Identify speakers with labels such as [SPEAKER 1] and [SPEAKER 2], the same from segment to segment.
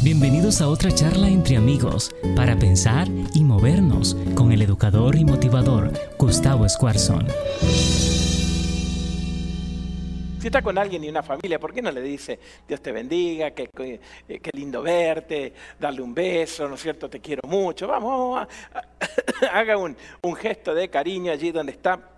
[SPEAKER 1] Bienvenidos a otra charla entre amigos para pensar y movernos con el educador y motivador Gustavo Escuarzón.
[SPEAKER 2] Si está con alguien y una familia, ¿por qué no le dice Dios te bendiga, qué, qué, qué lindo verte, darle un beso, ¿no es cierto? Te quiero mucho. Vamos, vamos haga un, un gesto de cariño allí donde está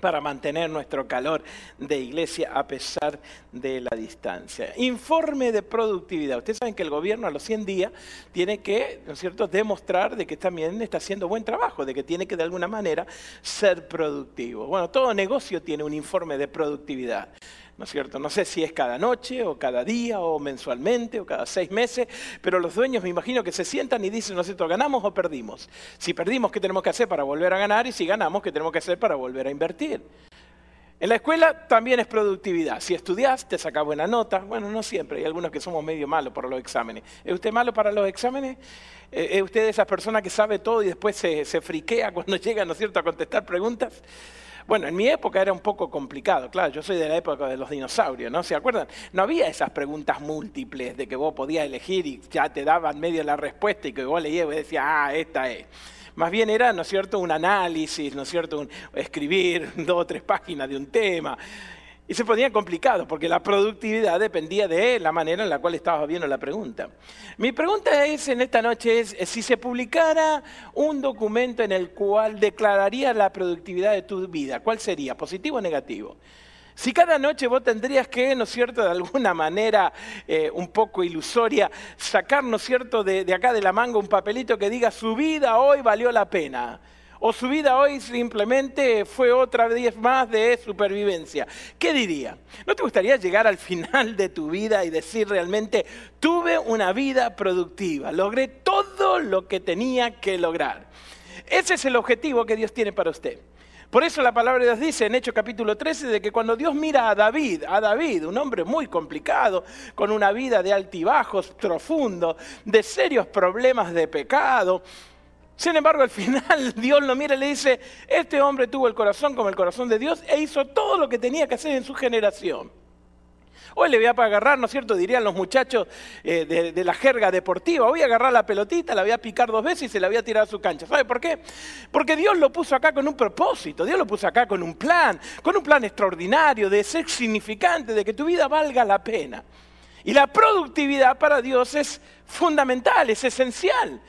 [SPEAKER 2] para mantener nuestro calor de iglesia a pesar de la distancia. Informe de productividad. Ustedes saben que el gobierno a los 100 días tiene que, ¿no es cierto?, demostrar de que también está haciendo buen trabajo, de que tiene que de alguna manera ser productivo. Bueno, todo negocio tiene un informe de productividad. ¿No es cierto? No sé si es cada noche o cada día o mensualmente o cada seis meses, pero los dueños me imagino que se sientan y dicen, ¿no es cierto? ¿Ganamos o perdimos? Si perdimos, ¿qué tenemos que hacer para volver a ganar? Y si ganamos, ¿qué tenemos que hacer para volver a invertir? En la escuela también es productividad. Si estudias, te saca buena nota. Bueno, no siempre, hay algunos que somos medio malos para los exámenes. ¿Es usted malo para los exámenes? ¿Es usted de esas personas que sabe todo y después se, se friquea cuando llega, ¿no es cierto?, a contestar preguntas. Bueno, en mi época era un poco complicado, claro, yo soy de la época de los dinosaurios, ¿no? ¿Se acuerdan? No había esas preguntas múltiples de que vos podías elegir y ya te daban medio la respuesta y que vos leías y decías, ah, esta es. Más bien era, ¿no es cierto?, un análisis, ¿no es cierto?, un, escribir dos o tres páginas de un tema. Y se ponía complicado porque la productividad dependía de la manera en la cual estabas viendo la pregunta. Mi pregunta es en esta noche es si se publicara un documento en el cual declararía la productividad de tu vida, ¿cuál sería? ¿Positivo o negativo? Si cada noche vos tendrías que, ¿no es cierto?, de alguna manera eh, un poco ilusoria, sacar, ¿no es cierto?, de, de acá de la manga un papelito que diga su vida hoy valió la pena o su vida hoy simplemente fue otra vez más de supervivencia. ¿Qué diría? ¿No te gustaría llegar al final de tu vida y decir realmente, tuve una vida productiva, logré todo lo que tenía que lograr? Ese es el objetivo que Dios tiene para usted. Por eso la palabra de Dios dice en Hechos capítulo 13 de que cuando Dios mira a David, a David, un hombre muy complicado, con una vida de altibajos profundos, de serios problemas de pecado, sin embargo, al final Dios lo mira y le dice, este hombre tuvo el corazón como el corazón de Dios e hizo todo lo que tenía que hacer en su generación. Hoy le voy a agarrar, ¿no es cierto? Dirían los muchachos eh, de, de, la jerga deportiva. Voy a agarrar la pelotita, la voy a picar dos veces y se la voy a tirar a su cancha. ¿Sabe por qué? Porque Dios lo puso acá con un propósito, Dios lo puso acá con un plan, con un plan extraordinario de ser significante, de que tu vida valga la pena. Y la productividad para Dios es fundamental, es esencial.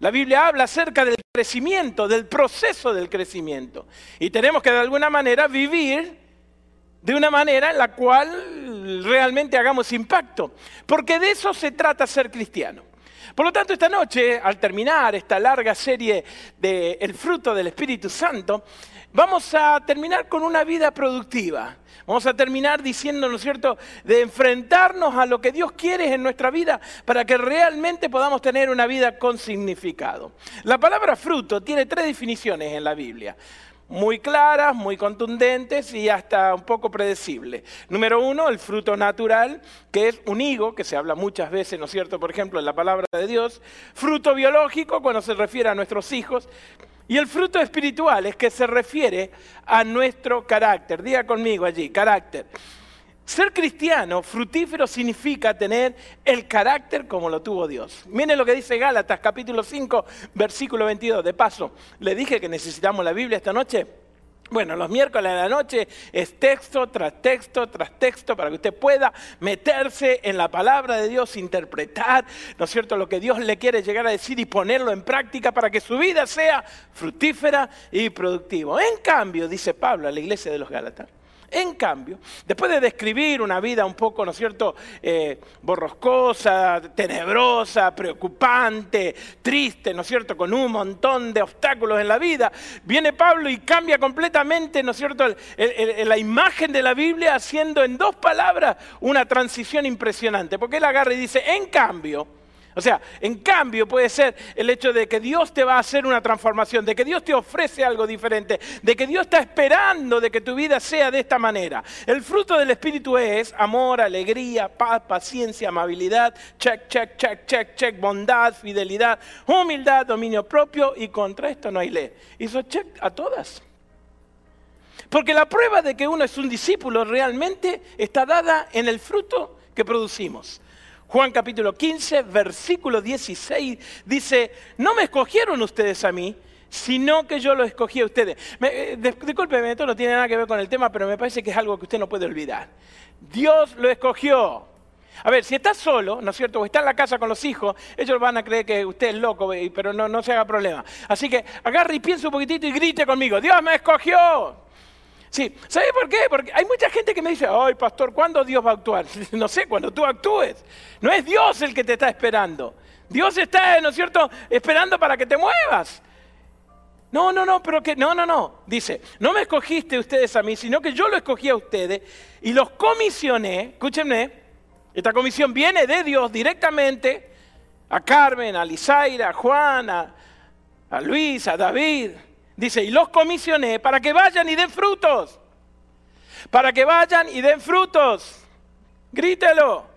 [SPEAKER 2] La Biblia habla acerca del crecimiento, del proceso del crecimiento. Y tenemos que de alguna manera vivir de una manera en la cual realmente hagamos impacto. Porque de eso se trata ser cristiano. Por lo tanto, esta noche, al terminar esta larga serie de El fruto del Espíritu Santo, vamos a terminar con una vida productiva. Vamos a terminar diciendo, ¿no es cierto?, de enfrentarnos a lo que Dios quiere en nuestra vida para que realmente podamos tener una vida con significado. La palabra fruto tiene tres definiciones en la Biblia muy claras, muy contundentes y hasta un poco predecibles. Número uno, el fruto natural, que es un higo, que se habla muchas veces, ¿no es cierto?, por ejemplo, en la palabra de Dios. Fruto biológico, cuando se refiere a nuestros hijos. Y el fruto espiritual es que se refiere a nuestro carácter. Diga conmigo allí, carácter. Ser cristiano, frutífero, significa tener el carácter como lo tuvo Dios. Miren lo que dice Gálatas capítulo 5, versículo 22. De paso, le dije que necesitamos la Biblia esta noche. Bueno, los miércoles de la noche es texto tras texto tras texto para que usted pueda meterse en la palabra de Dios, interpretar, ¿no es cierto?, lo que Dios le quiere llegar a decir y ponerlo en práctica para que su vida sea fructífera y productiva. En cambio, dice Pablo a la iglesia de los Gálatas, en cambio, después de describir una vida un poco, ¿no es cierto?, eh, borroscosa, tenebrosa, preocupante, triste, ¿no es cierto?, con un montón de obstáculos en la vida, viene Pablo y cambia completamente, ¿no es cierto?, la imagen de la Biblia haciendo en dos palabras una transición impresionante. Porque él agarra y dice, en cambio, o sea, en cambio puede ser el hecho de que Dios te va a hacer una transformación, de que Dios te ofrece algo diferente, de que Dios está esperando de que tu vida sea de esta manera. El fruto del Espíritu es amor, alegría, paz, paciencia, amabilidad, check, check, check, check, check, bondad, fidelidad, humildad, dominio propio y contra esto no hay ley. Hizo check a todas. Porque la prueba de que uno es un discípulo realmente está dada en el fruto que producimos. Juan capítulo 15, versículo 16, dice, no me escogieron ustedes a mí, sino que yo lo escogí a ustedes. Eh, discúlpeme, esto no tiene nada que ver con el tema, pero me parece que es algo que usted no puede olvidar. Dios lo escogió. A ver, si está solo, ¿no es cierto? O está en la casa con los hijos, ellos van a creer que usted es loco, pero no, no se haga problema. Así que agarre y piense un poquitito y grite conmigo, Dios me escogió. Sí, ¿sabe por qué? Porque hay mucha gente que me dice, ay, pastor, ¿cuándo Dios va a actuar? No sé, cuando tú actúes. No es Dios el que te está esperando. Dios está, ¿no es cierto?, esperando para que te muevas. No, no, no, pero que, no, no, no. Dice, no me escogiste ustedes a mí, sino que yo lo escogí a ustedes y los comisioné, escúchenme, esta comisión viene de Dios directamente a Carmen, a Lizaira, a Juan, a, a Luis, a David. Dice, y los comisioné para que vayan y den frutos. Para que vayan y den frutos. Grítelo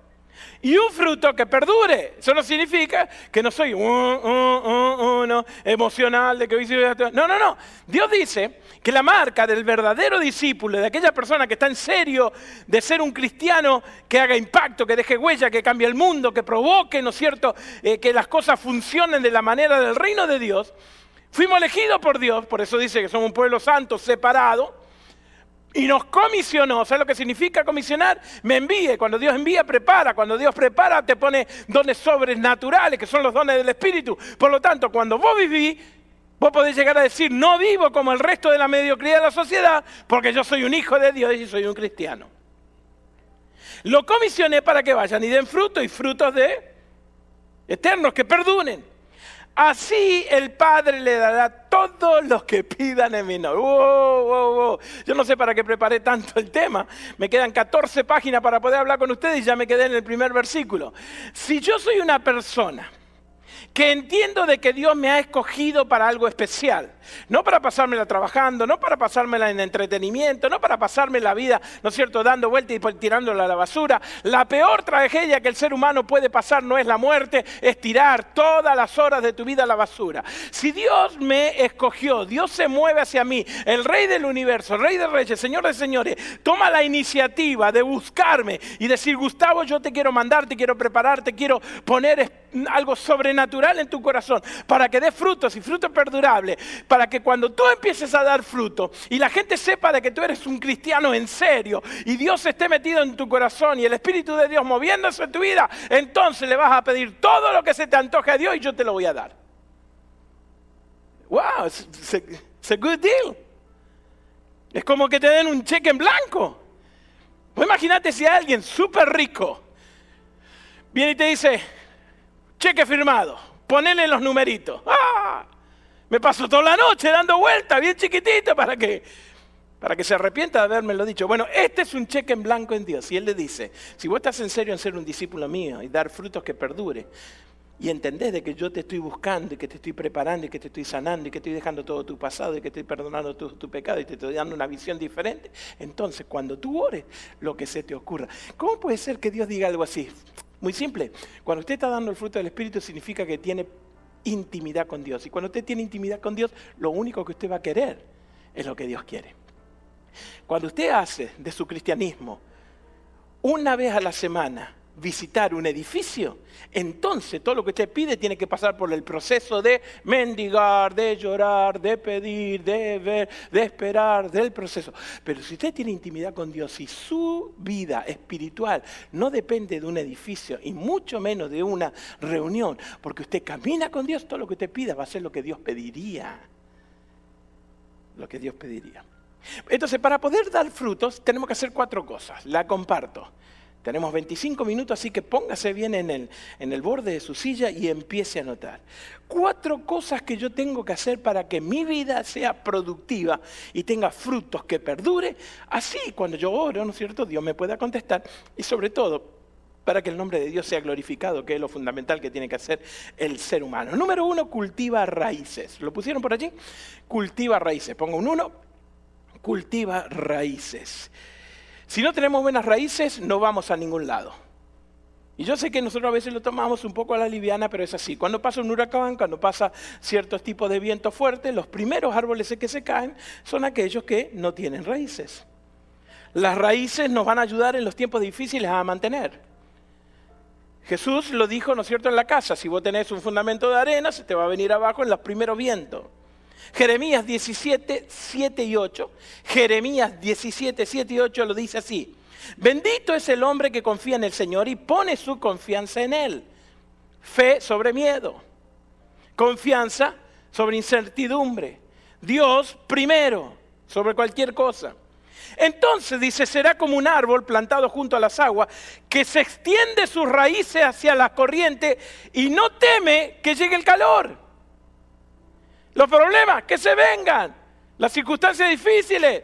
[SPEAKER 2] y un fruto que perdure. Eso no significa que no soy uno emocional de que hoy No, no, no. Dios dice que la marca del verdadero discípulo, de aquella persona que está en serio de ser un cristiano que haga impacto, que deje huella, que cambie el mundo, que provoque, ¿no es cierto?, eh, que las cosas funcionen de la manera del reino de Dios. Fuimos elegidos por Dios, por eso dice que somos un pueblo santo, separado y nos comisionó, ¿sabes lo que significa comisionar? Me envíe, cuando Dios envía, prepara, cuando Dios prepara, te pone dones sobrenaturales, que son los dones del Espíritu. Por lo tanto, cuando vos vivís, vos podés llegar a decir, no vivo como el resto de la mediocridad de la sociedad, porque yo soy un hijo de Dios y soy un cristiano. Lo comisioné para que vayan y den frutos y frutos de eternos, que perdunen. Así el Padre le dará todos los que pidan en mi nombre. Yo no sé para qué preparé tanto el tema. Me quedan 14 páginas para poder hablar con ustedes y ya me quedé en el primer versículo. Si yo soy una persona que entiendo de que Dios me ha escogido para algo especial. No para pasármela trabajando, no para pasármela en entretenimiento, no para pasarme la vida, ¿no es cierto?, dando vueltas y tirándola a la basura. La peor tragedia que el ser humano puede pasar no es la muerte, es tirar todas las horas de tu vida a la basura. Si Dios me escogió, Dios se mueve hacia mí, el rey del universo, el rey de reyes, señor de señores, toma la iniciativa de buscarme y decir, Gustavo, yo te quiero mandar, te quiero preparar, te quiero poner algo sobrenatural en tu corazón para que dé frutos y frutos perdurables, para que cuando tú empieces a dar fruto y la gente sepa de que tú eres un cristiano en serio y Dios esté metido en tu corazón y el Espíritu de Dios moviéndose en tu vida, entonces le vas a pedir todo lo que se te antoje a Dios y yo te lo voy a dar. Wow, it's a, good deal. Es como que te den un cheque en blanco. Pues imagínate si alguien súper rico viene y te dice, cheque firmado, ponele los numeritos. ¡Ah! Me paso toda la noche dando vueltas, bien chiquitito, para que, para que se arrepienta de haberme dicho. Bueno, este es un cheque en blanco en Dios. Y Él le dice, si vos estás en serio en ser un discípulo mío y dar frutos que perdure, y entendés de que yo te estoy buscando y que te estoy preparando y que te estoy sanando y que estoy dejando todo tu pasado y que estoy perdonando tu, tu pecado y te estoy dando una visión diferente, entonces cuando tú ores, lo que se te ocurra. ¿Cómo puede ser que Dios diga algo así? Muy simple. Cuando usted está dando el fruto del Espíritu significa que tiene intimidad con Dios. Y cuando usted tiene intimidad con Dios, lo único que usted va a querer es lo que Dios quiere. Cuando usted hace de su cristianismo una vez a la semana visitar un edificio, entonces todo lo que usted pide tiene que pasar por el proceso de mendigar, de llorar, de pedir, de ver, de esperar, del proceso. Pero si usted tiene intimidad con Dios y su vida espiritual no depende de un edificio y mucho menos de una reunión, porque usted camina con Dios, todo lo que usted pida va a ser lo que Dios pediría. Lo que Dios pediría. Entonces, para poder dar frutos, tenemos que hacer cuatro cosas. La comparto. Tenemos 25 minutos, así que póngase bien en el, en el borde de su silla y empiece a notar. Cuatro cosas que yo tengo que hacer para que mi vida sea productiva y tenga frutos que perdure. Así, cuando yo oro, ¿no es cierto?, Dios me pueda contestar y sobre todo para que el nombre de Dios sea glorificado, que es lo fundamental que tiene que hacer el ser humano. Número uno, cultiva raíces. ¿Lo pusieron por allí? Cultiva raíces. Pongo un uno, cultiva raíces. Si no tenemos buenas raíces, no vamos a ningún lado. Y yo sé que nosotros a veces lo tomamos un poco a la liviana, pero es así. Cuando pasa un huracán, cuando pasa ciertos tipos de viento fuerte, los primeros árboles que se caen son aquellos que no tienen raíces. Las raíces nos van a ayudar en los tiempos difíciles a mantener. Jesús lo dijo, ¿no es cierto?, en la casa. Si vos tenés un fundamento de arena, se te va a venir abajo en los primeros vientos. Jeremías 17, 7 y 8. Jeremías 17, 7 y 8 lo dice así. Bendito es el hombre que confía en el Señor y pone su confianza en Él. Fe sobre miedo. Confianza sobre incertidumbre. Dios primero sobre cualquier cosa. Entonces dice, será como un árbol plantado junto a las aguas, que se extiende sus raíces hacia la corriente y no teme que llegue el calor. Los problemas, que se vengan. Las circunstancias difíciles,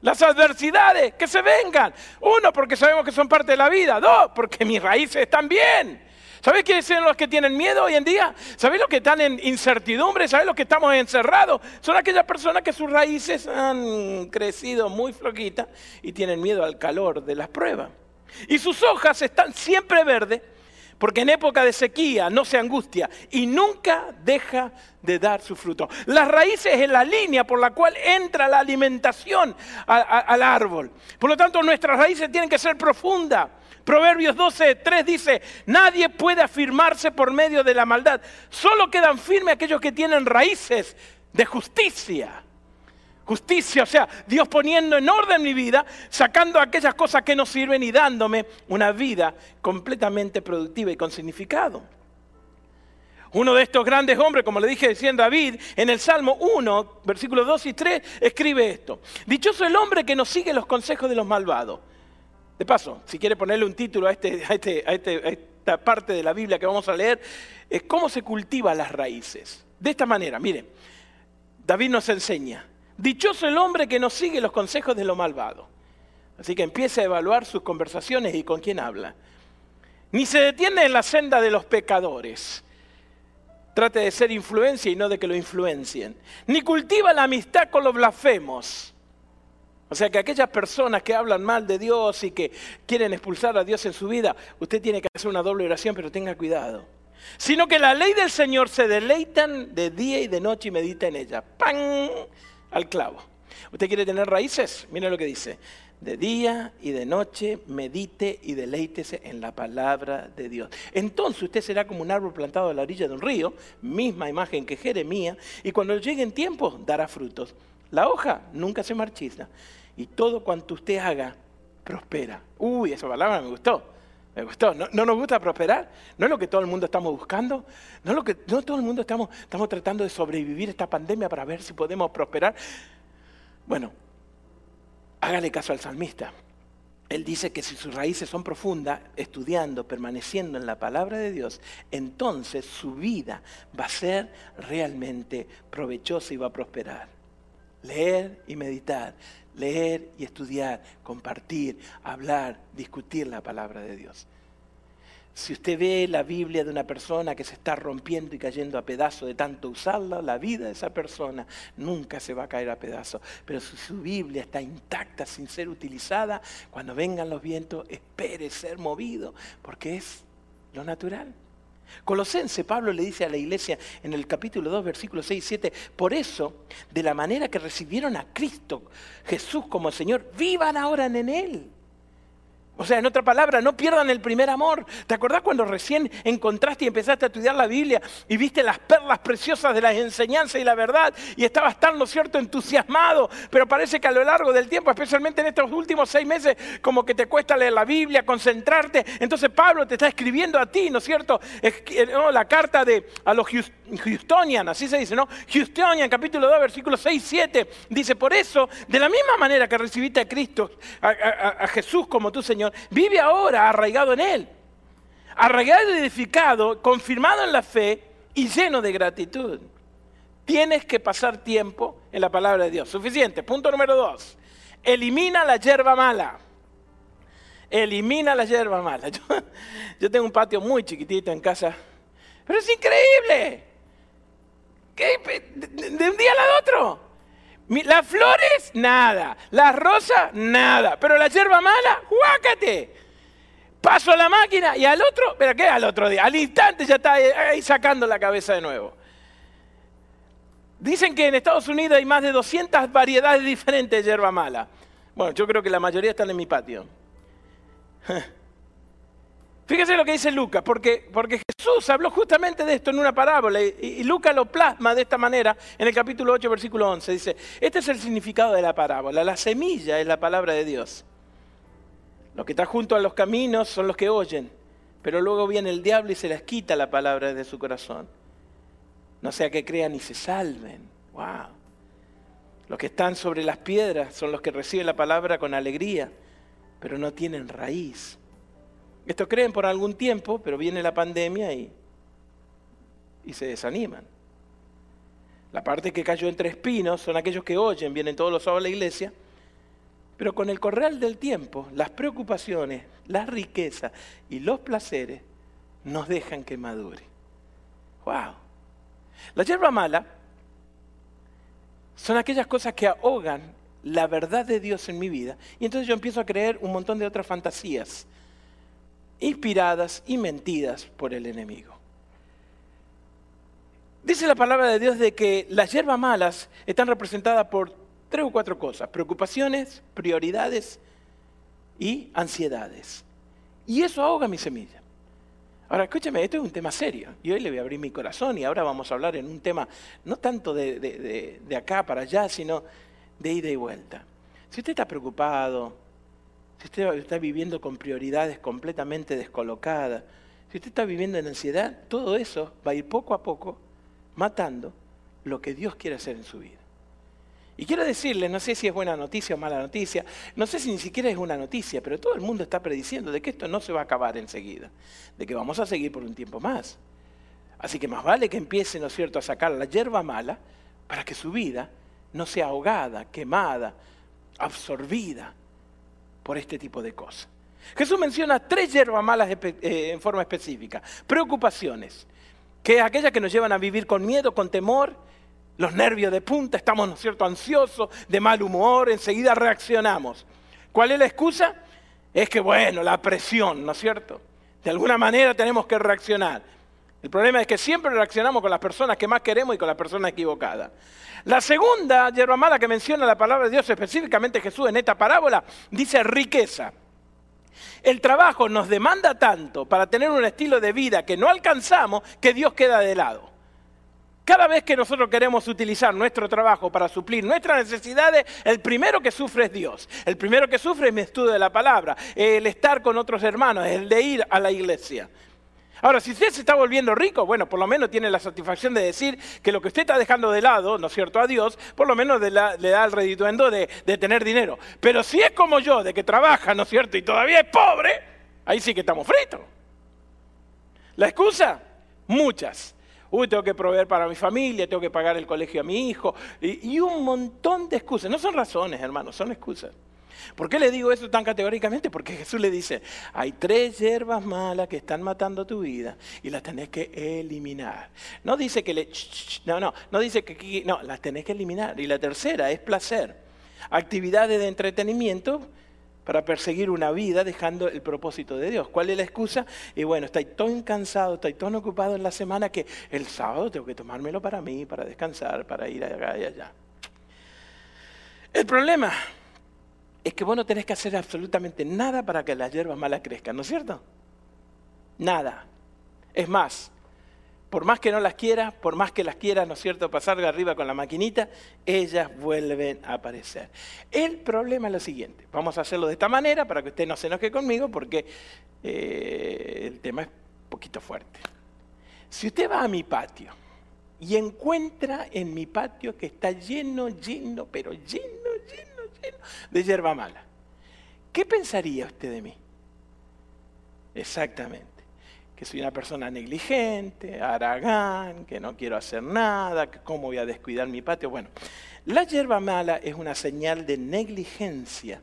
[SPEAKER 2] las adversidades, que se vengan. Uno, porque sabemos que son parte de la vida. Dos, porque mis raíces están bien. ¿Sabes quiénes son los que tienen miedo hoy en día? ¿Sabes los que están en incertidumbre? ¿Sabes los que estamos encerrados? Son aquellas personas que sus raíces han crecido muy floquitas y tienen miedo al calor de las pruebas. Y sus hojas están siempre verdes porque en época de sequía no se angustia y nunca deja de dar su fruto. Las raíces es la línea por la cual entra la alimentación al árbol. Por lo tanto, nuestras raíces tienen que ser profundas. Proverbios 12, 3 dice, nadie puede afirmarse por medio de la maldad. Solo quedan firmes aquellos que tienen raíces de justicia. Justicia, o sea, Dios poniendo en orden mi vida, sacando aquellas cosas que no sirven y dándome una vida completamente productiva y con significado. Uno de estos grandes hombres, como le dije decía David, en el Salmo 1, versículos 2 y 3, escribe esto. Dichoso el hombre que no sigue los consejos de los malvados de paso, si quiere ponerle un título este, este, a, este, a, esta parte de la Biblia que vamos a leer, es cómo se cultivan las raíces. De esta manera, miren, David nos enseña, dichoso el hombre que no sigue los consejos de lo malvado. Así que empiece a evaluar sus conversaciones y con quién habla. Ni se detiene en la senda de los pecadores. Trate de ser influencia y no de que lo influencien. Ni cultiva la amistad con los blasfemos o sea que aquellas personas que hablan mal de Dios y que quieren expulsar a Dios en su vida, usted tiene que hacer una doble oración, pero tenga cuidado. Sino que la ley del Señor se deleitan de día y de noche y medita en ella. ¡Pam! Al clavo. ¿Usted quiere tener raíces? Mire lo que dice. De día y de noche medite y deleítese en la palabra de Dios. Entonces usted será como un árbol plantado a la orilla de un río, misma imagen que Jeremías, y cuando llegue en tiempo dará frutos. La hoja nunca se marchita y todo cuanto usted haga prospera. Uy, esa palabra me gustó. Me gustó. ¿No, nos gusta prosperar? ¿No es lo que todo el mundo estamos buscando? ¿No es lo que no todo el mundo estamos, estamos tratando de sobrevivir esta pandemia para ver si podemos prosperar? Bueno, hágale caso al salmista. Él dice que si sus raíces son profundas, estudiando, permaneciendo en la palabra de Dios, entonces su vida va a ser realmente provechosa y va a prosperar. Leer y meditar leer y estudiar, compartir, hablar, discutir la palabra de Dios. Si usted ve la Biblia de una persona que se está rompiendo y cayendo a pedazos de tanto usarla, la vida de esa persona nunca se va a caer a pedazos. Pero si su Biblia está intacta sin ser utilizada, cuando vengan los vientos, espere ser movido, porque es lo natural. Colosense, Pablo le dice a la iglesia en el capítulo 2, versículos 6 y 7, por eso, de la manera que recibieron a Cristo Jesús como Señor, vivan ahora en Él o sea, en otra palabra, no pierdan el primer amor. ¿Te acordás cuando recién encontraste y empezaste a estudiar la Biblia y viste las perlas preciosas de las enseñanzas y la verdad y estabas tan, ¿no cierto?, entusiasmado, pero parece que a lo largo del tiempo, especialmente en estos últimos seis meses, como que te cuesta leer la Biblia, concentrarte. Entonces Pablo te está escribiendo a ti, ¿no es cierto? La carta de, a los Houstonian, así se dice, ¿no? Houstonian, capítulo 2, versículos 6 y 7, dice, por eso, de la misma manera que recibiste a Cristo, a Jesús como tu Señor, vive ahora arraigado en Él. Arraigado y edificado, confirmado en la fe y lleno de gratitud. Tienes que pasar tiempo en la palabra de Dios. Suficiente. Punto número dos. Elimina la hierba mala. Elimina la hierba mala. Yo, yo tengo un patio muy chiquitito en casa. Pero es increíble. De un día al otro. Las flores, nada. Las rosas, nada. Pero la hierba mala, ¡guácate! Paso a la máquina y al otro, ¿pero qué? Al otro día, al instante ya está ahí sacando la cabeza de nuevo. Dicen que en Estados Unidos hay más de 200 variedades diferentes de hierba mala. Bueno, yo creo que la mayoría están en mi patio. Fíjese lo que dice Lucas, porque, Jesús habló justamente de esto en una parábola y, y, Lucas lo plasma de esta manera en el capítulo 8, versículo 11. Dice, este es el significado de la parábola. La semilla es la palabra de Dios. Los que están junto a los caminos son los que oyen, pero luego viene el diablo y se les quita la palabra de su corazón. No sea que crean y se salven. ¡Wow! Los que están sobre las piedras son los que reciben la palabra con alegría, pero no tienen raíz. Esto creen por algún tiempo, pero viene la pandemia y, y se desaniman. La parte que cayó entre espinos son aquellos que oyen, vienen todos los sábados a la iglesia, pero con el corral del tiempo, las preocupaciones, las riquezas y los placeres nos dejan que madure. ¡Wow! La hierba mala son aquellas cosas que ahogan la verdad de Dios en mi vida y entonces yo empiezo a creer un montón de otras fantasías inspiradas y mentidas por el enemigo. Dice la palabra de Dios de que las hierbas malas están representadas por tres o cuatro cosas, preocupaciones, prioridades y ansiedades. Y eso ahoga mi semilla. Ahora, escúchame, esto es un tema serio. Y hoy le voy a abrir mi corazón y ahora vamos a hablar en un tema no tanto de, de, de acá para allá, sino de ida y vuelta. Si usted está preocupado, si usted está viviendo con prioridades completamente descolocadas, si usted está viviendo en ansiedad, todo eso va a ir poco a poco matando lo que Dios quiere hacer en su vida. Y quiero decirle, no sé si es buena noticia o mala noticia, no sé si ni siquiera es una noticia, pero todo el mundo está prediciendo de que esto no se va a acabar enseguida, de que vamos a seguir por un tiempo más. Así que más vale que empiece, ¿no es cierto?, a sacar la hierba mala para que su vida no sea ahogada, quemada, absorbida por este tipo de cosas. Jesús menciona tres hierbas malas eh, en forma específica. Preocupaciones, que es aquellas que nos llevan a vivir con miedo, con temor, los nervios de punta, estamos, ¿no cierto?, ansiosos, de mal humor, enseguida reaccionamos. ¿Cuál es la excusa? Es que, bueno, la presión, ¿no es cierto? De alguna manera tenemos que reaccionar. El problema es que siempre reaccionamos con las personas que más queremos y con las personas equivocadas. La segunda hierba mala que menciona la palabra de Dios, específicamente Jesús en esta parábola, dice riqueza. El trabajo nos demanda tanto para tener un estilo de vida que no alcanzamos que Dios queda de lado. Cada vez que nosotros queremos utilizar nuestro trabajo para suplir nuestras necesidades, el primero que sufre es Dios. El primero que sufre es mi estudio de la palabra, el estar con otros hermanos, el de ir a la iglesia. Ahora, si usted se está volviendo rico, bueno, por lo menos tiene la satisfacción de decir que lo que usted está dejando de lado, ¿no es cierto?, a Dios, por lo menos le da el redituendo de, tener dinero. Pero si es como yo, de que trabaja, ¿no es cierto?, y todavía es pobre, ahí sí que estamos fritos. ¿La excusa? Muchas. Uy, tengo que proveer para mi familia, tengo que pagar el colegio a mi hijo, y, y un montón de excusas. No son razones, hermanos, son excusas. ¿Por qué le digo eso tan categóricamente? Porque Jesús le dice, hay tres hierbas malas que están matando tu vida y las tenés que eliminar. No dice que le... No, no, no dice que... No, las tenés que eliminar. Y la tercera es placer. Actividades de entretenimiento para perseguir una vida dejando el propósito de Dios. ¿Cuál es la excusa? Y bueno, estoy tan cansado, estoy tan ocupado en la semana que el sábado tengo que tomármelo para mí, para descansar, para ir allá y allá. El problema es que vos no tenés que hacer absolutamente nada para que las hierbas malas crezcan, ¿no es cierto? Nada. Es más, por más que no las quieras, por más que las quieras, ¿no es cierto?, pasar de arriba con la maquinita, ellas vuelven a aparecer. El problema es lo siguiente, vamos a hacerlo de esta manera para que usted no se enoje conmigo porque eh, el tema es un poquito fuerte. Si usted va a mi patio y encuentra en mi patio que está lleno, lleno, pero lleno, de hierba mala. ¿Qué pensaría usted de mí? Exactamente. Que soy una persona negligente, aragán, que no quiero hacer nada, que cómo voy a descuidar mi patio. Bueno, la hierba mala es una señal de negligencia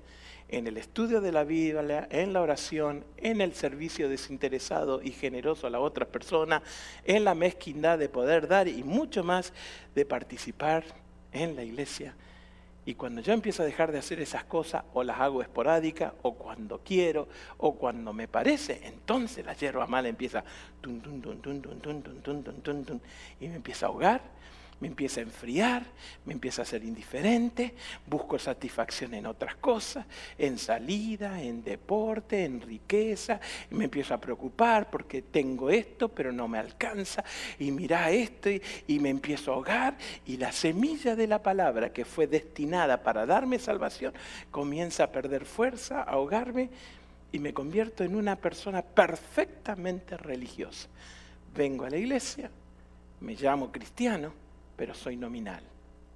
[SPEAKER 2] en el estudio de la Biblia, en la oración, en el servicio desinteresado y generoso a la otra persona, en la mezquindad de poder dar y mucho más de participar en la iglesia y cuando yo empiezo a dejar de hacer esas cosas, o las hago esporádicas, o cuando quiero, o cuando me parece, entonces la hierba mala empieza y me empieza a ahogar, me empieza a enfriar, me empieza a ser indiferente, busco satisfacción en otras cosas, en salida, en deporte, en riqueza, y me empiezo a preocupar porque tengo esto, pero no me alcanza, y mira esto, y, y me empiezo a ahogar, y la semilla de la palabra que fue destinada para darme salvación comienza a perder fuerza, a ahogarme, y me convierto en una persona perfectamente religiosa. Vengo a la iglesia, me llamo cristiano, pero soy nominal,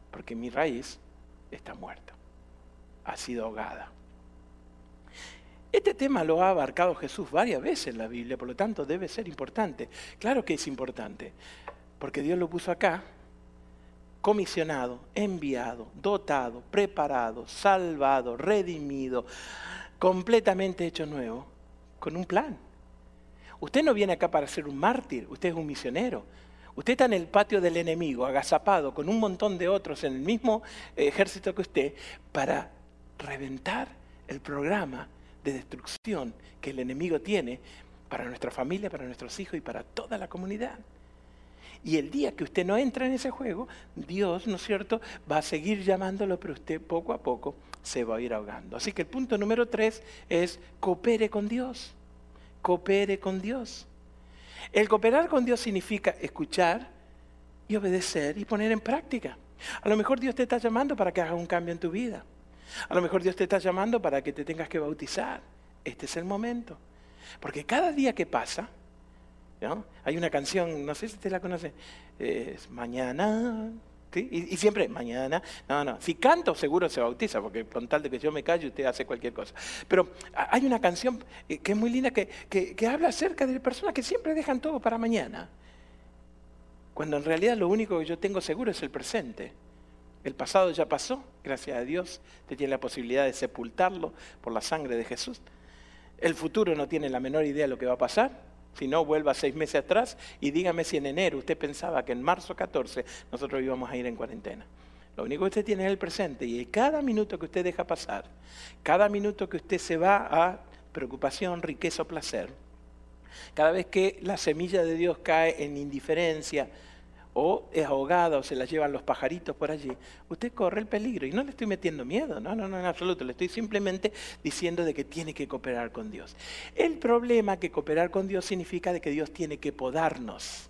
[SPEAKER 2] porque mi raíz está muerta, ha sido ahogada. Este tema lo ha abarcado Jesús varias veces en la Biblia, por lo tanto debe ser importante. Claro que es importante, porque Dios lo puso acá, comisionado, enviado, dotado, preparado, salvado, redimido, completamente hecho nuevo, con un plan. Usted no viene acá para ser un mártir, usted es un misionero. Usted está en el patio del enemigo, agazapado, con un montón de otros en el mismo ejército que usted, para reventar el programa de destrucción que el enemigo tiene para nuestra familia, para nuestros hijos y para toda la comunidad. Y el día que usted no entra en ese juego, Dios, ¿no es cierto?, va a seguir llamándolo, pero usted poco a poco se va a ir ahogando. Así que el punto número tres es coopere con Dios. Coopere con Dios. El cooperar con Dios significa escuchar y obedecer y poner en práctica. A lo mejor Dios te está llamando para que hagas un cambio en tu vida. A lo mejor Dios te está llamando para que te tengas que bautizar. Este es el momento. Porque cada día que pasa, hay una canción, no sé si usted la conoce, es Mañana y, siempre, mañana, no, no, si canto seguro se bautiza, porque con tal de que yo me calle usted hace cualquier cosa. Pero hay una canción eh, que es muy linda que, que habla acerca de personas que siempre dejan todo para mañana, cuando en realidad lo único que yo tengo seguro es el presente. El pasado ya pasó, gracias a Dios, usted tiene la posibilidad de sepultarlo por la sangre de Jesús. El futuro no tiene la menor idea de lo que va a pasar, si no, vuelva seis meses atrás y dígame si en enero usted pensaba que en marzo 14 nosotros íbamos a ir en cuarentena. Lo único que usted tiene es el presente y cada minuto que usted deja pasar, cada minuto que usted se va a preocupación, riqueza o placer, cada vez que la semilla de Dios cae en indiferencia, o es ahogada o se la llevan los pajaritos por allí, usted corre el peligro. Y no le estoy metiendo miedo, no, no, no, en absoluto. Le estoy simplemente diciendo de que tiene que cooperar con Dios. El problema que cooperar con Dios significa de que Dios tiene que podarnos.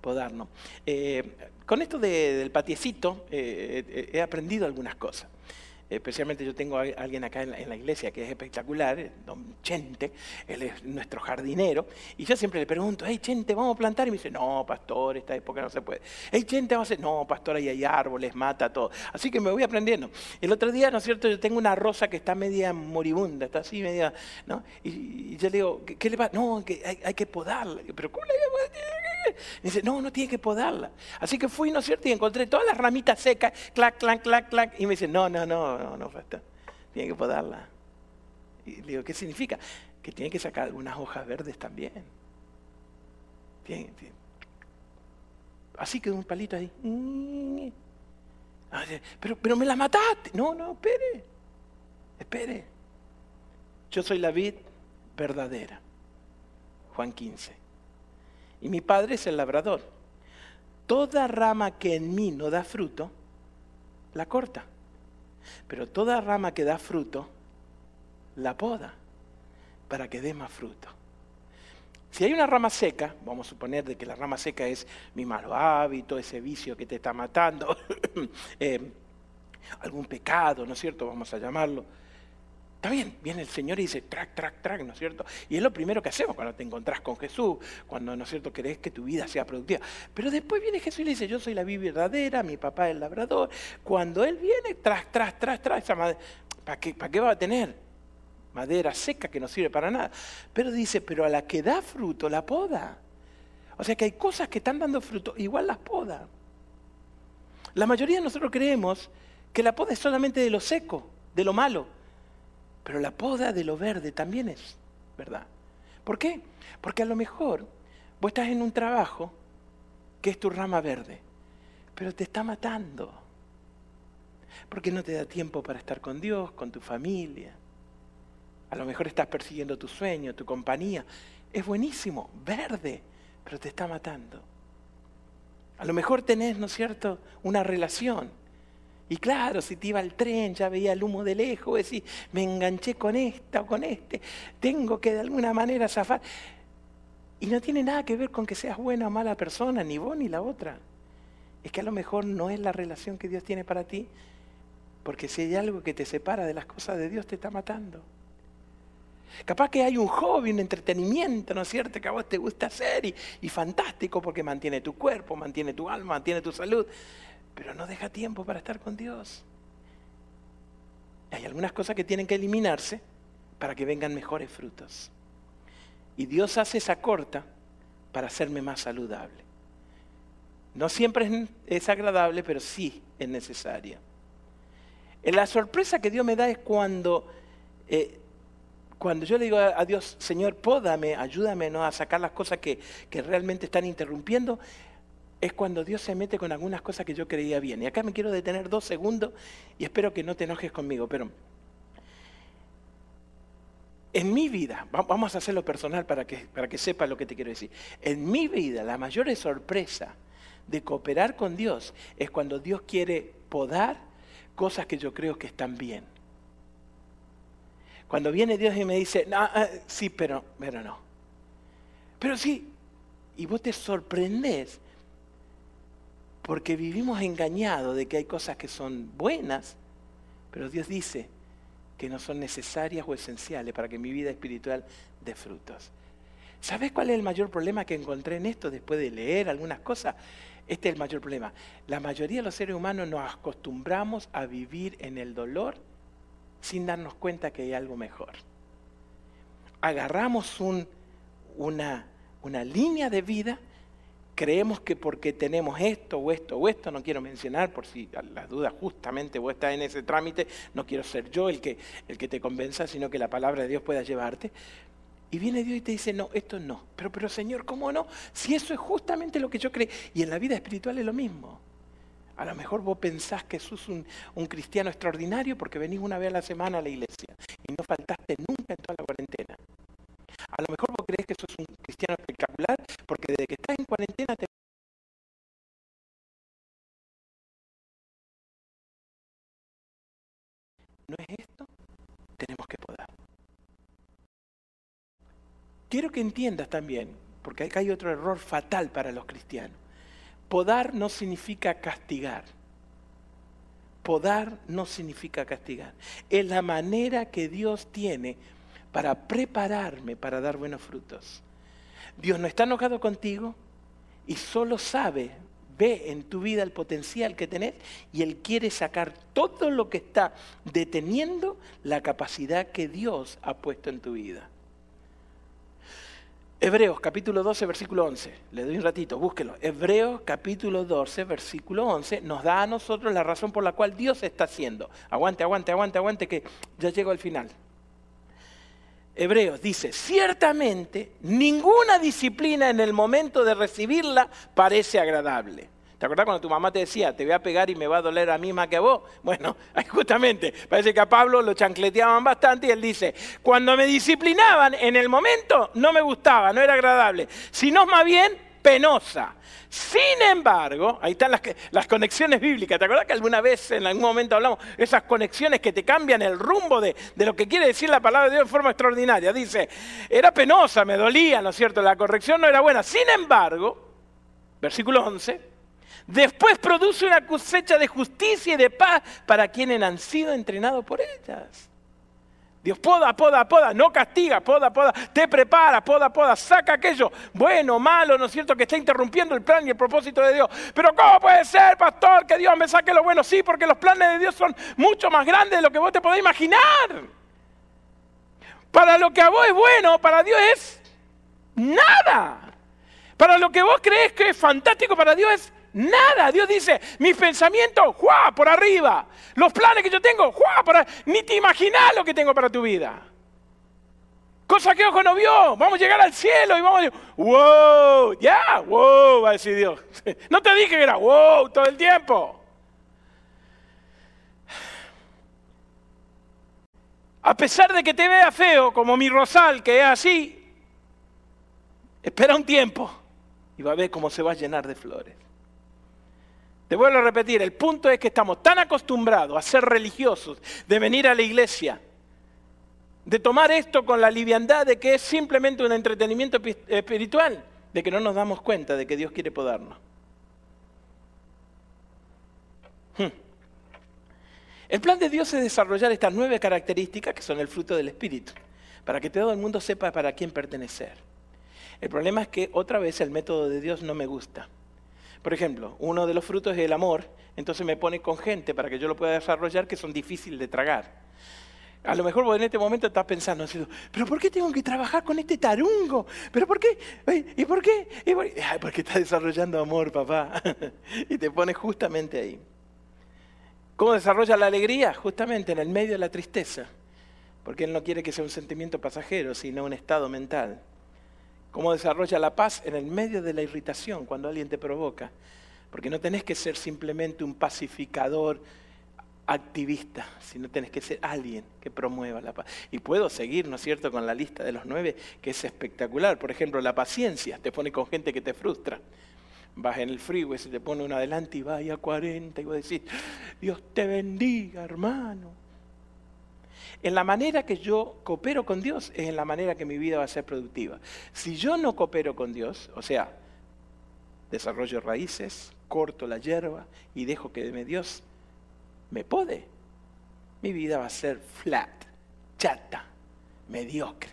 [SPEAKER 2] Podarnos. Eh, con esto del patiecito eh, eh, he aprendido algunas cosas especialmente yo tengo a alguien acá en la, iglesia que es espectacular, don Chente, él es nuestro jardinero, y yo siempre le pregunto, hey Chente, ¿vamos a plantar? Y me dice, no, pastor, esta época no se puede. Hey Chente, vamos a hacer, no, pastor, ahí hay árboles, mata todo. Así que me voy aprendiendo. El otro día, ¿no es cierto? Yo tengo una rosa que está media moribunda, está así media, ¿no? Y, yo le digo, ¿qué, le va? No, hay, que podarla. Pero ¿cómo le y dice, no, no tiene que podarla. Así que fui, ¿no es cierto? Y encontré todas las ramitas secas, clac, clac, clac, clac. Y me dice, no, no, no, no, no, Tiene que podarla. Y le digo, ¿qué significa? Que tiene que sacar algunas hojas verdes también. Así que un palito ahí. Pero, pero me la mataste. No, no, espere. Espere. Yo soy la vid verdadera. Juan 15 y mi padre es el labrador. Toda rama que en mí no da fruto, la corta. Pero toda rama que da fruto, la poda para que dé más fruto. Si hay una rama seca, vamos a suponer de que la rama seca es mi malo hábito, ese vicio que te está matando, eh, algún pecado, ¿no es cierto? Vamos a llamarlo Está bien, viene el Señor y dice, track, track, track, ¿no es cierto? Y es lo primero que hacemos cuando te encontrás con Jesús, cuando, ¿no es cierto?, querés que tu vida sea productiva. Pero después viene Jesús y le dice, yo soy la vida verdadera, mi papá es el labrador. Cuando Él viene, tras, tras, tras, tras, esa madera, ¿para qué, ¿para qué va a tener? Madera seca que no sirve para nada. Pero dice, pero a la que da fruto, la poda. O sea que hay cosas que están dando fruto, igual las poda. La mayoría de nosotros creemos que la poda es solamente de lo seco, de lo malo. Pero la poda de lo verde también es verdad. ¿Por qué? Porque a lo mejor vos estás en un trabajo que es tu rama verde, pero te está matando. Porque no te da tiempo para estar con Dios, con tu familia. A lo mejor estás persiguiendo tu sueño, tu compañía. Es buenísimo, verde, pero te está matando. A lo mejor tenés, ¿no es cierto?, una relación. Y claro, si te iba el tren, ya veía el humo de lejos, decís, me enganché con esta o con este, tengo que de alguna manera zafar. Y no tiene nada que ver con que seas buena o mala persona, ni vos ni la otra. Es que a lo mejor no es la relación que Dios tiene para ti, porque si hay algo que te separa de las cosas de Dios, te está matando. Capaz que hay un hobby, un entretenimiento, ¿no es cierto?, que a vos te gusta hacer y, y fantástico porque mantiene tu cuerpo, mantiene tu alma, mantiene tu salud, pero no deja tiempo para estar con Dios. Hay algunas cosas que tienen que eliminarse para que vengan mejores frutos. Y Dios hace esa corta para hacerme más saludable. No siempre es, agradable, pero sí es necesaria. La sorpresa que Dios me da es cuando eh, cuando yo le digo a Dios, Señor, pódame, ayúdame ¿no? a sacar las cosas que, que realmente están interrumpiendo, es cuando Dios se mete con algunas cosas que yo creía bien. Y acá me quiero detener dos segundos y espero que no te enojes conmigo, pero en mi vida, vamos a hacerlo personal para que, para que sepas lo que te quiero decir. En mi vida, la mayor sorpresa de cooperar con Dios es cuando Dios quiere podar cosas que yo creo que están bien. Cuando viene Dios y me dice, no, ah, sí, pero, pero no. Pero sí, y vos te sorprendés porque vivimos engañados de que hay cosas que son buenas, pero Dios dice que no son necesarias o esenciales para que mi vida espiritual dé frutos. ¿Sabes cuál es el mayor problema que encontré en esto después de leer algunas cosas? Este es el mayor problema. La mayoría de los seres humanos nos acostumbramos a vivir en el dolor sin darnos cuenta que hay algo mejor. Agarramos una, una línea de vida, creemos que porque tenemos esto o esto o esto, no quiero mencionar por si las dudas justamente vos estás en ese trámite, no quiero ser yo el que, el que te convenza, sino que la palabra de Dios pueda llevarte. Y viene Dios y te dice, no, esto no. Pero, pero Señor, ¿cómo no? Si eso es justamente lo que yo creo. Y en la vida espiritual es lo mismo. A lo mejor vos pensás que sos un, un, cristiano extraordinario porque venís una vez a la semana a la iglesia y no faltaste nunca en toda la cuarentena. A lo mejor vos crees que sos un Quiero que entiendas también, porque acá hay otro error fatal para los cristianos. Podar no significa castigar. Podar no significa castigar. Es la manera que Dios tiene para prepararme para dar buenos frutos. Dios no está enojado contigo y solo sabe, ve en tu vida el potencial que tenés y Él quiere sacar todo lo que está deteniendo la capacidad que Dios ha puesto en tu vida. Hebreos capítulo 12, versículo 11. Le doy un ratito, búsquelo. Hebreos capítulo 12, versículo 11 nos da a nosotros la razón por la cual Dios está haciendo. Aguante, aguante, aguante, aguante, que ya llego al final. Hebreos dice, ciertamente ninguna disciplina en el momento de recibirla parece agradable ¿Te acuerdas cuando tu mamá te decía, te voy a pegar y me va a doler a mí más que a vos? Bueno, justamente, parece que a Pablo lo chancleteaban bastante y él dice, cuando me disciplinaban en el momento no me gustaba, no era agradable, sino más bien penosa. Sin embargo, ahí están las, conexiones bíblicas. ¿Te acuerdas que alguna vez en algún momento hablamos de esas conexiones que te cambian el rumbo de, de, lo que quiere decir la palabra de Dios en forma extraordinaria? Dice, era penosa, me dolía, ¿no es cierto? La corrección no era buena. Sin embargo, versículo 11, Después produce una cosecha de justicia y de paz para quienes han sido entrenados por ellas. Dios poda, poda, poda, no castiga, poda, poda, te prepara, poda, poda, saca aquello bueno, malo, ¿no es cierto?, que está interrumpiendo el plan y el propósito de Dios. Pero ¿cómo puede ser, pastor, que Dios me saque lo bueno? Sí, porque los planes de Dios son mucho más grandes de lo que vos te podés imaginar. Para lo que a vos es bueno, para Dios es nada. Para lo que vos crees que es fantástico, para Dios es Nada. Dios dice, mis pensamientos, ¡juá! por arriba. Los planes que yo tengo, ¡juá! por arriba. Ni te imaginas lo que tengo para tu vida. Cosa que ojo no vio. Vamos a llegar al cielo y vamos a decir, wow, ya, wow, va a decir Dios. No te dije que era wow todo el tiempo. A pesar de que te vea feo, como mi rosal, que es así, espera un tiempo y va a ver cómo se va a llenar de flores. Te vuelvo a repetir, el punto es que estamos tan acostumbrados a ser religiosos, de venir a la iglesia, de tomar esto con la liviandad de que es simplemente un entretenimiento espiritual, de que no nos damos cuenta de que Dios quiere podarnos. Hmm. El plan de Dios es desarrollar estas nueve características que son el fruto del Espíritu, para que todo el mundo sepa para quién pertenecer. El problema es que otra vez el método de Dios no me gusta. Por ejemplo, uno de los frutos es el amor, entonces me pone con gente para que yo lo pueda desarrollar que son difíciles de tragar. A lo mejor vos en este momento estás pensando, pero ¿por qué tengo que trabajar con este tarungo? ¿Pero por qué? ¿Y por qué? Ay, porque está desarrollando amor, papá. y te pone justamente ahí. ¿Cómo desarrolla la alegría? Justamente en el medio de la tristeza. Porque Él no quiere que sea un sentimiento pasajero, sino un estado mental. ¿Cómo desarrolla la paz en el medio de la irritación cuando alguien te provoca? Porque no tenés que ser simplemente un pacificador activista, sino tenés que ser alguien que promueva la paz. Y puedo seguir, ¿no es cierto?, con la lista de los nueve, que es espectacular. Por ejemplo, la paciencia, te pone con gente que te frustra. Vas en el freeway, se te pone uno adelante y va a 40 y vos decís, Dios te bendiga, hermano. En la manera que yo coopero con Dios es en la manera que mi vida va a ser productiva. Si yo no coopero con Dios, o sea, desarrollo raíces, corto la hierba y dejo que de Dios me pode, mi vida va a ser flat, chata, mediocre,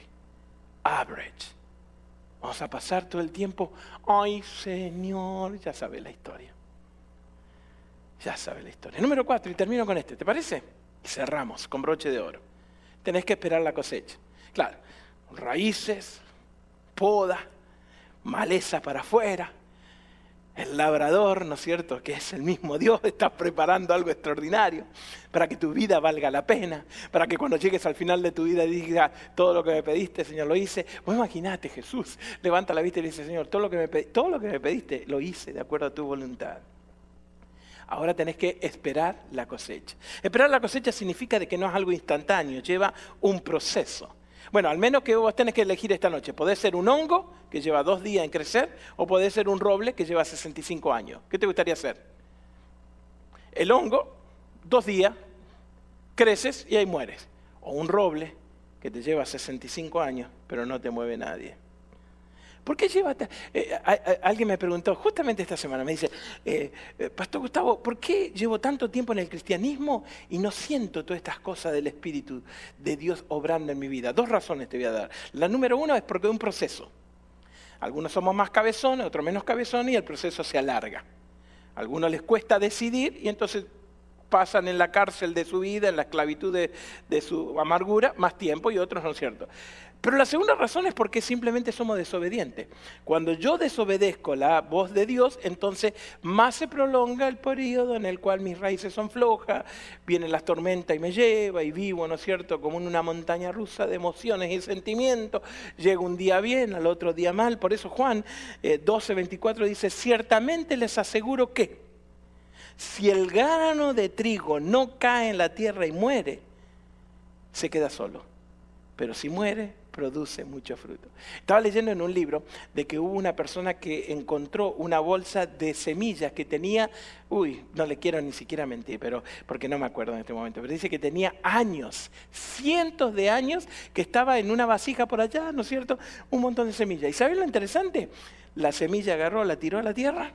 [SPEAKER 2] average. Vamos a pasar todo el tiempo, ay Señor, ya sabe la historia. Ya sabe la historia. Número cuatro, y termino con este, ¿te parece? cerramos con broche de oro tenés que esperar la cosecha. Claro, raíces, poda, maleza para afuera. El labrador, ¿no es cierto? Que es el mismo Dios, está preparando algo extraordinario para que tu vida valga la pena, para que cuando llegues al final de tu vida digas, todo lo que me pediste, Señor, lo hice. Vos imaginate, Jesús levanta la vista y le dice, Señor, todo lo, que me todo lo que me pediste, lo hice de acuerdo a tu voluntad. Ahora tenés que esperar la cosecha. Esperar la cosecha significa de que no es algo instantáneo, lleva un proceso. Bueno, al menos que vos tenés que elegir esta noche. Podés ser un hongo que lleva dos días en crecer o podés ser un roble que lleva 65 años. ¿Qué te gustaría hacer? El hongo, dos días, creces y ahí mueres. O un roble que te lleva 65 años, pero no te mueve nadie. ¿Por qué lleva.? Eh, alguien me preguntó justamente esta semana, me dice, eh, eh, Pastor Gustavo, ¿por qué llevo tanto tiempo en el cristianismo y no siento todas estas cosas del Espíritu de Dios obrando en mi vida? Dos razones te voy a dar. La número uno es porque es un proceso. Algunos somos más cabezones, otros menos cabezones y el proceso se alarga. A algunos les cuesta decidir y entonces pasan en la cárcel de su vida, en la esclavitud de, de su amargura, más tiempo y otros no es cierto. Pero la segunda razón es porque simplemente somos desobedientes. Cuando yo desobedezco la voz de Dios, entonces más se prolonga el periodo en el cual mis raíces son flojas, vienen las tormentas y me lleva y vivo, ¿no es cierto?, como en una montaña rusa de emociones y sentimientos. Llega un día bien, al otro día mal. Por eso Juan 12, eh, 24 dice, ciertamente les aseguro que si el grano de trigo no cae en la tierra y muere, se queda solo. Pero si muere, produce mucho fruto. Estaba leyendo en un libro de que hubo una persona que encontró una bolsa de semillas que tenía, uy, no le quiero ni siquiera mentir, pero porque no me acuerdo en este momento, pero dice que tenía años, cientos de años que estaba en una vasija por allá, ¿no es cierto? Un montón de semillas. ¿Y sabes lo interesante? La semilla agarró, la tiró a la tierra,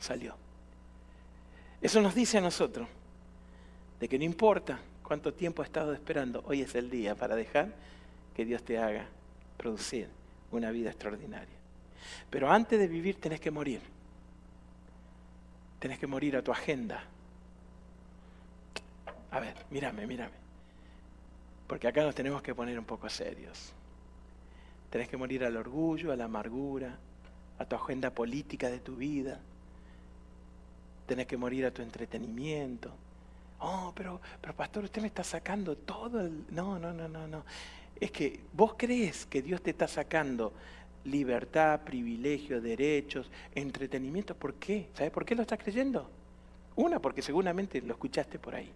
[SPEAKER 2] salió. Eso nos dice a nosotros de que no importa cuánto tiempo has estado esperando, hoy es el día para dejar que Dios te haga producir una vida extraordinaria. Pero antes de vivir tenés que morir. Tenés que morir a tu agenda. A ver, mírame, mírame. Porque acá nos tenemos que poner un poco serios. Tenés que morir al orgullo, a la amargura, a tu agenda política de tu vida. Tenés que morir a tu entretenimiento, oh, pero, pero pastor, usted me está sacando todo el... No, no, no, no, no. Es que vos crees que Dios te está sacando libertad, privilegio, derechos, entretenimiento. ¿Por qué? ¿Sabes por qué lo estás creyendo? Una, porque seguramente lo escuchaste por ahí.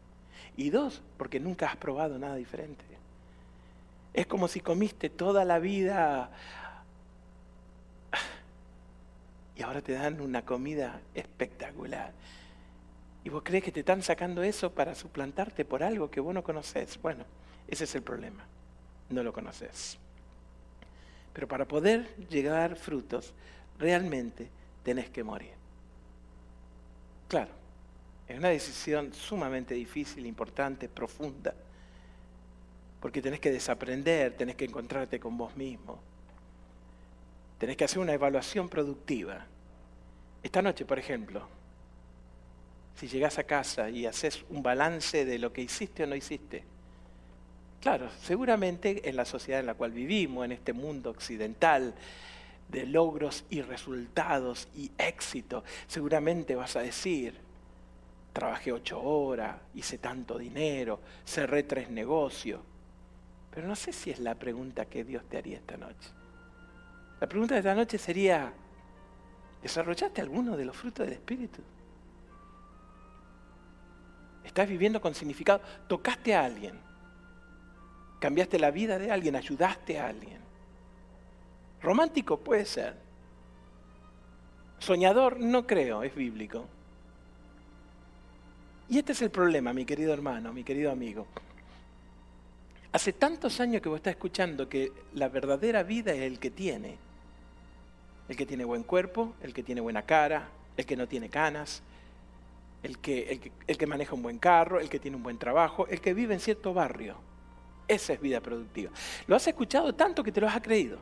[SPEAKER 2] Y dos, porque nunca has probado nada diferente. Es como si comiste toda la vida y ahora te dan una comida espectacular. Y vos crees que te están sacando eso para suplantarte por algo que vos no conoces. Bueno, ese es el problema. No lo conoces. Pero para poder llegar frutos, realmente tenés que morir. Claro, es una decisión sumamente difícil, importante, profunda. Porque tenés que desaprender, tenés que encontrarte con vos mismo. Tenés que hacer una evaluación productiva. Esta noche, por ejemplo, si llegás a casa y haces un balance de lo que hiciste o no hiciste, claro, seguramente en la sociedad en la cual vivimos, en este mundo occidental, de logros y resultados y éxito, seguramente vas a decir, trabajé ocho horas, hice tanto dinero, cerré tres negocios. Pero no sé si es la pregunta que Dios te haría esta noche. La pregunta de esta noche sería, ¿desarrollaste alguno de los frutos del Espíritu? ¿Estás viviendo con significado? ¿Tocaste a alguien? ¿Cambiaste la vida de alguien? ¿Ayudaste a alguien? Romántico puede ser. Soñador no creo, es bíblico. Y este es el problema, mi querido hermano, mi querido amigo. Hace tantos años que vos estás escuchando que la verdadera vida es el que tiene. El que tiene buen cuerpo, el que tiene buena cara, el que no tiene canas, el que, el que, maneja un buen carro, el que tiene un buen trabajo, el que vive en cierto barrio. Esa es vida productiva. Lo has escuchado tanto que te lo has creído.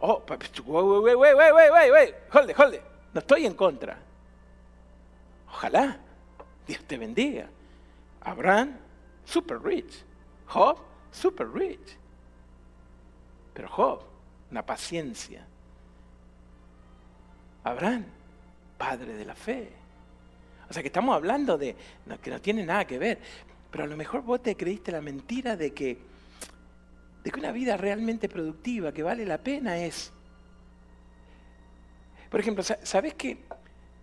[SPEAKER 2] Oh, wey, wey, wey, wey, holde, holde. No estoy en contra. Ojalá. Dios te bendiga. Abraham, super rich. Job, super rich. Pero Job, una paciencia. Abraham, padre de la fe. O sea que estamos hablando de que no tiene nada que ver. Pero a lo mejor vos te creíste la mentira de que de que una vida realmente productiva, que vale la pena, es... Por ejemplo, ¿sabes qué?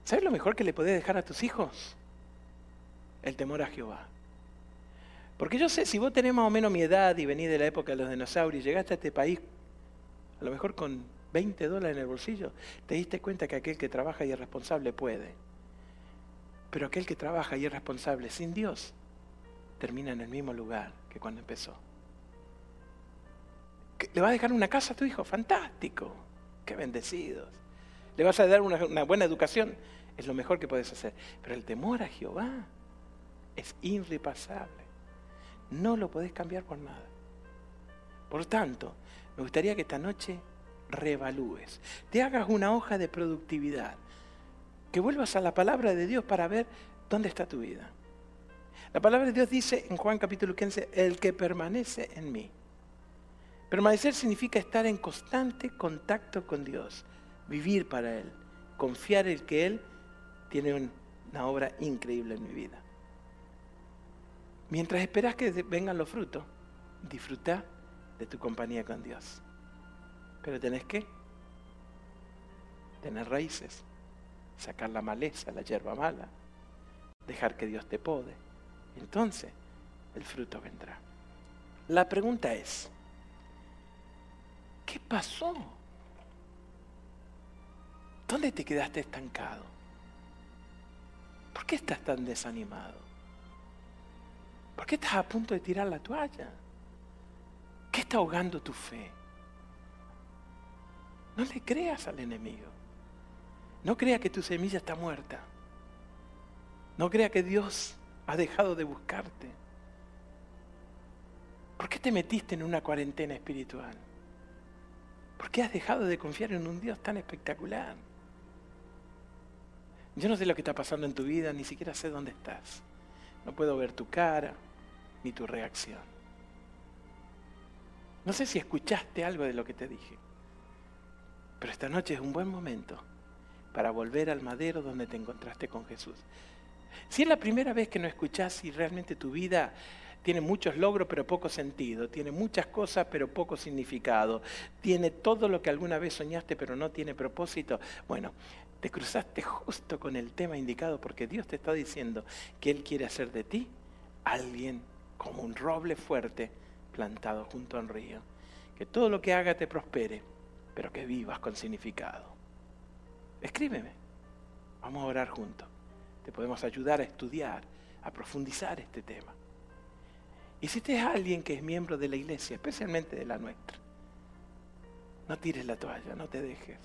[SPEAKER 2] ¿Sabes lo mejor que le podés dejar a tus hijos? El temor a Jehová. Porque yo sé, si vos tenés más o menos mi edad y venís de la época de los dinosaurios y llegaste a este país, a lo mejor con 20 dólares en el bolsillo, te diste cuenta que aquel que trabaja y es responsable puede. Pero aquel que trabaja y es responsable sin Dios termina en el mismo lugar que cuando empezó. ¿Le vas a dejar una casa a tu hijo? Fantástico. Qué bendecidos. ¿Le vas a dar una, buena educación? Es lo mejor que puedes hacer. Pero el temor a Jehová es irrepasable. No lo podés cambiar por nada. Por tanto, me gustaría que esta noche reevalúes, te hagas una hoja de productividad, que vuelvas a la palabra de Dios para ver dónde está tu vida. La palabra de Dios dice en Juan capítulo 15, el que permanece en mí Permanecer significa estar en constante contacto con Dios, vivir para Él, confiar en que Él tiene una obra increíble en mi vida. Mientras esperas que vengan los frutos, disfruta de tu compañía con Dios. Pero tenés que tener raíces, sacar la maleza, la hierba mala, dejar que Dios te pode. Entonces el fruto vendrá. La pregunta es, ¿Qué pasó? ¿Dónde te quedaste estancado? ¿Por qué estás tan desanimado? ¿Por qué estás a punto de tirar la toalla? ¿Qué está ahogando tu fe? No le creas al enemigo. No crea que tu semilla está muerta. No crea que Dios ha dejado de buscarte. ¿Por qué te metiste en una cuarentena espiritual? ¿Por qué has dejado de confiar en un Dios tan espectacular? Yo no sé lo que está pasando en tu vida, ni siquiera sé dónde estás. No puedo ver tu cara ni tu reacción. No sé si escuchaste algo de lo que te dije, pero esta noche es un buen momento para volver al madero donde te encontraste con Jesús. Si es la primera vez que no escuchás y realmente tu vida tiene muchos logros pero poco sentido, tiene muchas cosas pero poco significado, tiene todo lo que alguna vez soñaste pero no tiene propósito. Bueno, te cruzaste justo con el tema indicado porque Dios te está diciendo que Él quiere hacer de ti alguien como un roble fuerte plantado junto a un río. Que todo lo que haga te prospere, pero que vivas con significado. Escríbeme. Vamos a orar juntos. Te podemos ayudar a estudiar, a profundizar este tema. Y si te es alguien que es miembro de la iglesia, especialmente de la nuestra, no tires la toalla, no te dejes.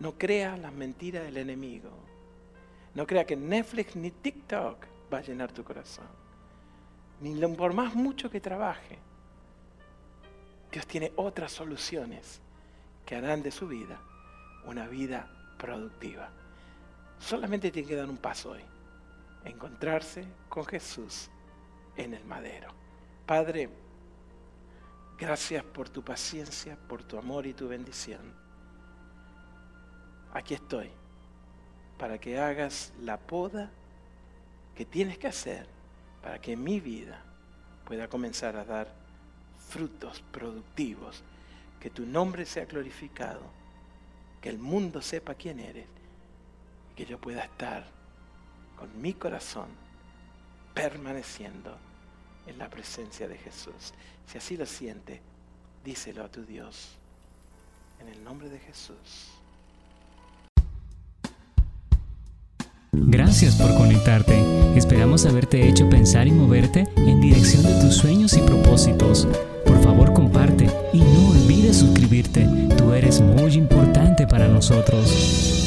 [SPEAKER 2] No creas las mentiras del enemigo. No creas que Netflix ni TikTok va a llenar tu corazón. Ni por más mucho que trabaje. Dios tiene otras soluciones que harán de su vida una vida productiva. Solamente tiene que dar un paso hoy. Encontrarse con Jesús en el madero. Padre, gracias por tu paciencia, por tu amor y tu bendición. Aquí estoy para que hagas la poda que tienes que hacer para que mi vida pueda comenzar a dar frutos productivos, que tu nombre sea glorificado, que el mundo sepa quién eres y que yo pueda estar con mi corazón permaneciendo en la presencia de Jesús. Si así lo siente, díselo a tu Dios. En el nombre de Jesús.
[SPEAKER 1] Gracias por conectarte. Esperamos haberte hecho pensar y moverte en dirección de tus sueños y propósitos. Por favor, comparte y no olvides suscribirte. Tú eres muy importante para nosotros.